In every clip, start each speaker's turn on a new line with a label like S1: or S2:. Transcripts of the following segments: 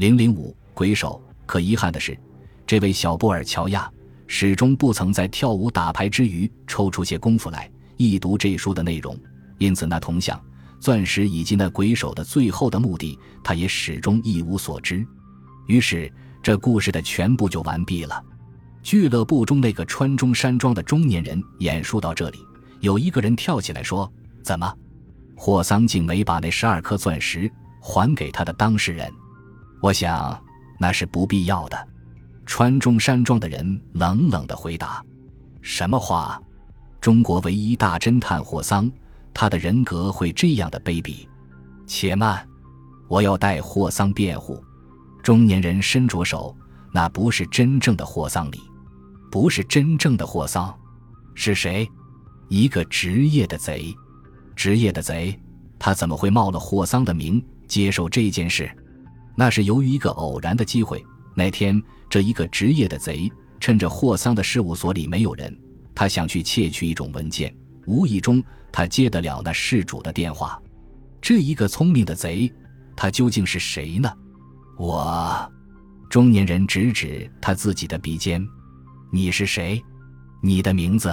S1: 零零五鬼手。可遗憾的是，这位小布尔乔亚始终不曾在跳舞打牌之余抽出些功夫来一读这书的内容，因此那铜像、钻石以及那鬼手的最后的目的，他也始终一无所知。于是，这故事的全部就完毕了。俱乐部中那个穿中山装的中年人演述到这里，有一个人跳起来说：“怎么，霍桑竟没把那十二颗钻石还给他的当事人？我想。”那是不必要的，穿中山装的人冷冷的回答：“什么话？中国唯一大侦探霍桑，他的人格会这样的卑鄙？且慢，我要代霍桑辩护。”中年人伸着手：“那不是真正的霍桑里，不是真正的霍桑，是谁？一个职业的贼，职业的贼，他怎么会冒了霍桑的名接受这件事？”那是由于一个偶然的机会。那天，这一个职业的贼趁着霍桑的事务所里没有人，他想去窃取一种文件。无意中，他接得了那事主的电话。这一个聪明的贼，他究竟是谁呢？我，中年人指指他自己的鼻尖：“你是谁？你的名字？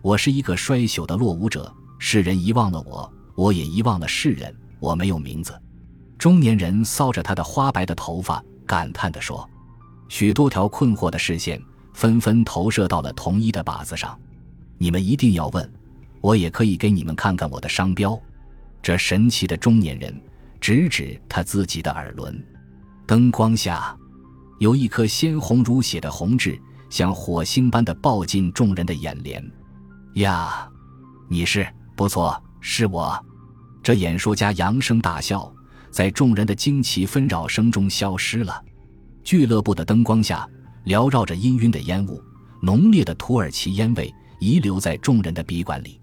S1: 我是一个衰朽的落伍者。世人遗忘了我，我也遗忘了世人。我没有名字。”中年人搔着他的花白的头发，感叹地说：“许多条困惑的视线纷纷投射到了同一的靶子上。你们一定要问，我也可以给你们看看我的商标。”这神奇的中年人指指他自己的耳轮。灯光下，有一颗鲜红如血的红痣，像火星般的爆进众人的眼帘。呀，你是不错，是我。这演说家扬声大笑。在众人的惊奇纷扰声中消失了。俱乐部的灯光下，缭绕着氤氲的烟雾，浓烈的土耳其烟味遗留在众人的鼻管里。